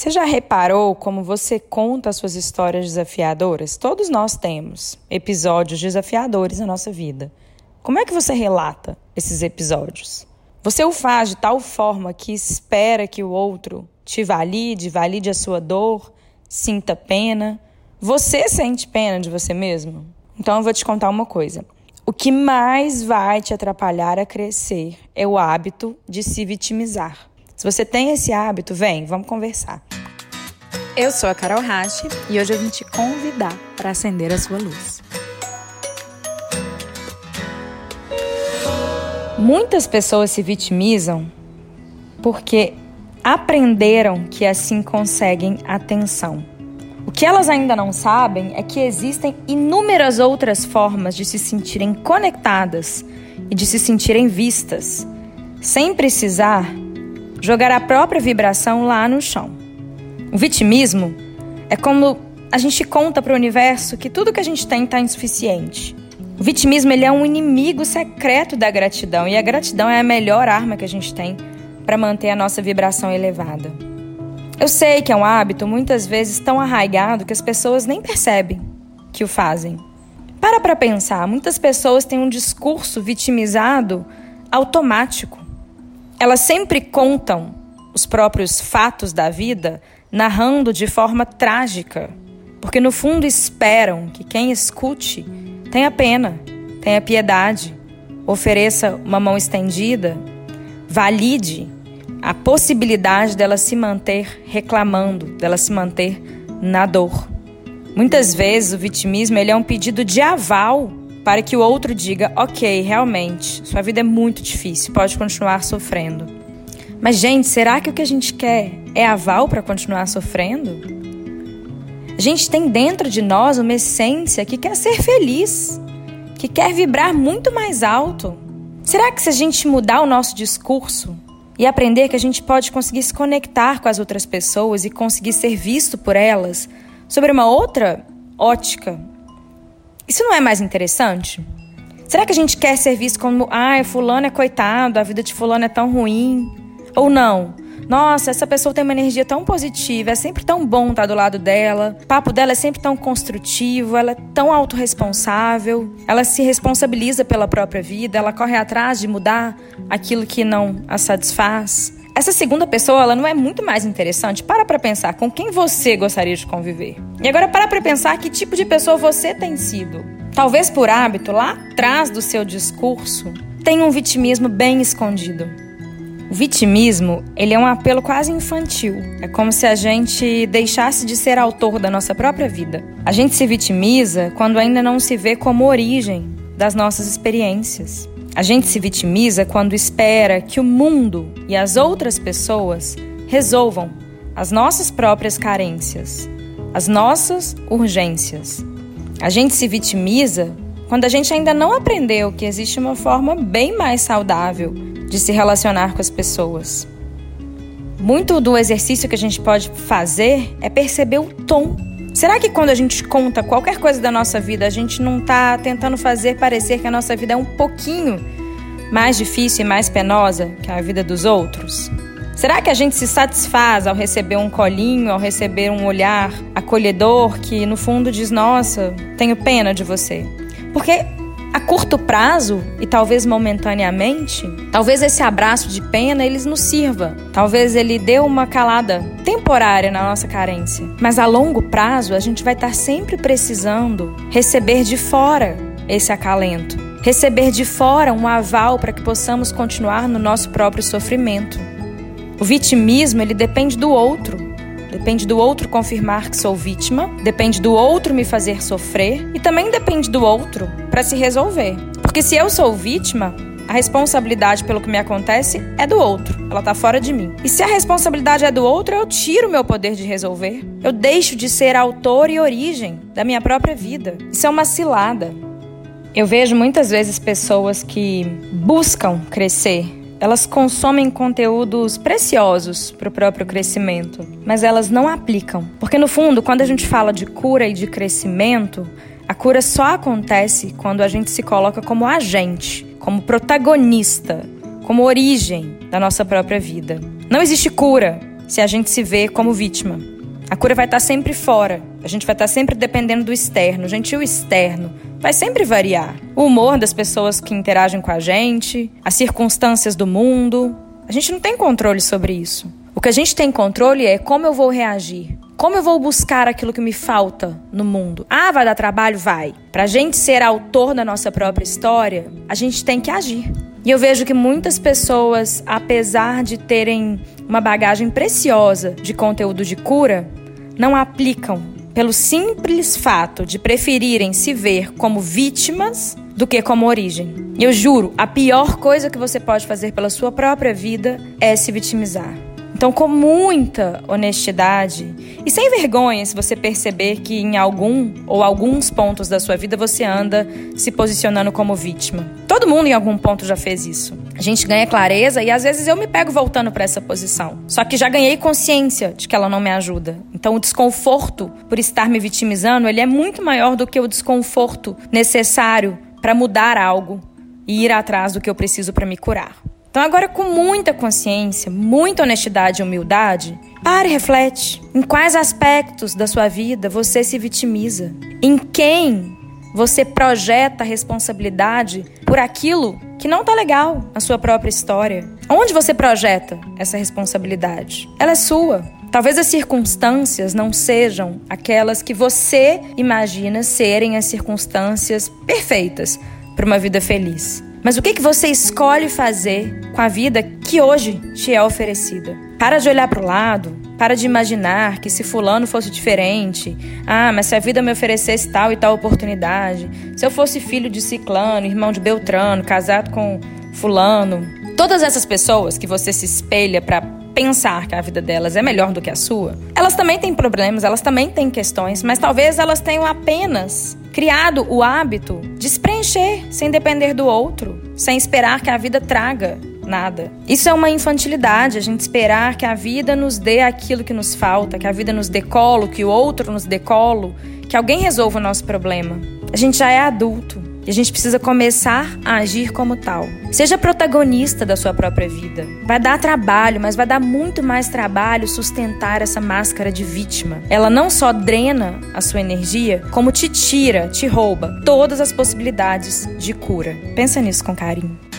Você já reparou como você conta suas histórias desafiadoras? Todos nós temos episódios desafiadores na nossa vida. Como é que você relata esses episódios? Você o faz de tal forma que espera que o outro te valide, valide a sua dor, sinta pena. Você sente pena de você mesmo? Então eu vou te contar uma coisa. O que mais vai te atrapalhar a crescer é o hábito de se vitimizar. Se você tem esse hábito, vem, vamos conversar. Eu sou a Carol Rache e hoje eu vim te convidar para acender a sua luz. Muitas pessoas se vitimizam porque aprenderam que assim conseguem atenção. O que elas ainda não sabem é que existem inúmeras outras formas de se sentirem conectadas e de se sentirem vistas, sem precisar jogar a própria vibração lá no chão. O vitimismo é como a gente conta para o universo que tudo que a gente tem está insuficiente. O vitimismo ele é um inimigo secreto da gratidão e a gratidão é a melhor arma que a gente tem para manter a nossa vibração elevada. Eu sei que é um hábito muitas vezes tão arraigado que as pessoas nem percebem que o fazem. Para para pensar, muitas pessoas têm um discurso vitimizado automático. Elas sempre contam os próprios fatos da vida narrando de forma trágica, porque no fundo esperam que quem escute tenha pena, tenha piedade, ofereça uma mão estendida, valide a possibilidade dela se manter reclamando, dela se manter na dor. Muitas vezes o vitimismo ele é um pedido de aval para que o outro diga: ok, realmente, sua vida é muito difícil, pode continuar sofrendo. Mas, gente, será que o que a gente quer é aval para continuar sofrendo? A gente tem dentro de nós uma essência que quer ser feliz, que quer vibrar muito mais alto. Será que se a gente mudar o nosso discurso e aprender que a gente pode conseguir se conectar com as outras pessoas e conseguir ser visto por elas sobre uma outra ótica, isso não é mais interessante? Será que a gente quer ser visto como, ah, fulano é coitado, a vida de fulano é tão ruim? Ou não? Nossa, essa pessoa tem uma energia tão positiva, é sempre tão bom estar do lado dela. O papo dela é sempre tão construtivo, ela é tão autorresponsável, ela se responsabiliza pela própria vida, ela corre atrás de mudar aquilo que não a satisfaz. Essa segunda pessoa, ela não é muito mais interessante? Para para pensar com quem você gostaria de conviver. E agora para para pensar que tipo de pessoa você tem sido. Talvez por hábito, lá atrás do seu discurso, tem um vitimismo bem escondido. O vitimismo, ele é um apelo quase infantil. É como se a gente deixasse de ser autor da nossa própria vida. A gente se vitimiza quando ainda não se vê como origem das nossas experiências. A gente se vitimiza quando espera que o mundo e as outras pessoas resolvam as nossas próprias carências, as nossas urgências. A gente se vitimiza quando a gente ainda não aprendeu que existe uma forma bem mais saudável de se relacionar com as pessoas. Muito do exercício que a gente pode fazer é perceber o tom Será que quando a gente conta qualquer coisa da nossa vida, a gente não está tentando fazer parecer que a nossa vida é um pouquinho mais difícil e mais penosa que a vida dos outros? Será que a gente se satisfaz ao receber um colinho, ao receber um olhar acolhedor que no fundo diz: Nossa, tenho pena de você? Porque a curto prazo e talvez momentaneamente, talvez esse abraço de pena eles nos sirva. Talvez ele dê uma calada temporária na nossa carência. Mas a longo prazo, a gente vai estar sempre precisando receber de fora esse acalento. Receber de fora um aval para que possamos continuar no nosso próprio sofrimento. O vitimismo, ele depende do outro. Depende do outro confirmar que sou vítima, depende do outro me fazer sofrer e também depende do outro para se resolver. Porque se eu sou vítima, a responsabilidade pelo que me acontece é do outro, ela está fora de mim. E se a responsabilidade é do outro, eu tiro o meu poder de resolver. Eu deixo de ser autor e origem da minha própria vida. Isso é uma cilada. Eu vejo muitas vezes pessoas que buscam crescer elas consomem conteúdos preciosos para o próprio crescimento, mas elas não aplicam. Porque no fundo, quando a gente fala de cura e de crescimento, a cura só acontece quando a gente se coloca como agente, como protagonista, como origem da nossa própria vida. Não existe cura se a gente se vê como vítima. A cura vai estar sempre fora. A gente vai estar sempre dependendo do externo. Gente, o externo vai sempre variar. O humor das pessoas que interagem com a gente, as circunstâncias do mundo. A gente não tem controle sobre isso. O que a gente tem controle é como eu vou reagir. Como eu vou buscar aquilo que me falta no mundo? Ah, vai dar trabalho? Vai. Pra gente ser autor da nossa própria história, a gente tem que agir. E eu vejo que muitas pessoas, apesar de terem uma bagagem preciosa de conteúdo de cura, não aplicam pelo simples fato de preferirem se ver como vítimas do que como origem. E eu juro, a pior coisa que você pode fazer pela sua própria vida é se vitimizar. Então, com muita honestidade e sem vergonha, se você perceber que em algum ou alguns pontos da sua vida você anda se posicionando como vítima. Todo mundo em algum ponto já fez isso. A gente ganha clareza e às vezes eu me pego voltando para essa posição. Só que já ganhei consciência de que ela não me ajuda. Então, o desconforto por estar me vitimizando, ele é muito maior do que o desconforto necessário para mudar algo e ir atrás do que eu preciso para me curar. Então, agora, com muita consciência, muita honestidade e humildade, pare e reflete. Em quais aspectos da sua vida você se vitimiza? Em quem você projeta a responsabilidade por aquilo que não tá legal na sua própria história? Onde você projeta essa responsabilidade? Ela é sua. Talvez as circunstâncias não sejam aquelas que você imagina serem as circunstâncias perfeitas para uma vida feliz. Mas o que, que você escolhe fazer com a vida que hoje te é oferecida? Para de olhar para o lado, para de imaginar que se fulano fosse diferente, ah, mas se a vida me oferecesse tal e tal oportunidade, se eu fosse filho de ciclano, irmão de Beltrano, casado com fulano, todas essas pessoas que você se espelha para pensar que a vida delas é melhor do que a sua, elas também têm problemas, elas também têm questões, mas talvez elas tenham apenas criado o hábito de se preencher sem depender do outro, sem esperar que a vida traga nada. Isso é uma infantilidade, a gente esperar que a vida nos dê aquilo que nos falta, que a vida nos dê colo, que o outro nos dê colo, que alguém resolva o nosso problema. A gente já é adulto. E a gente precisa começar a agir como tal. Seja protagonista da sua própria vida. Vai dar trabalho, mas vai dar muito mais trabalho sustentar essa máscara de vítima. Ela não só drena a sua energia, como te tira, te rouba todas as possibilidades de cura. Pensa nisso com carinho.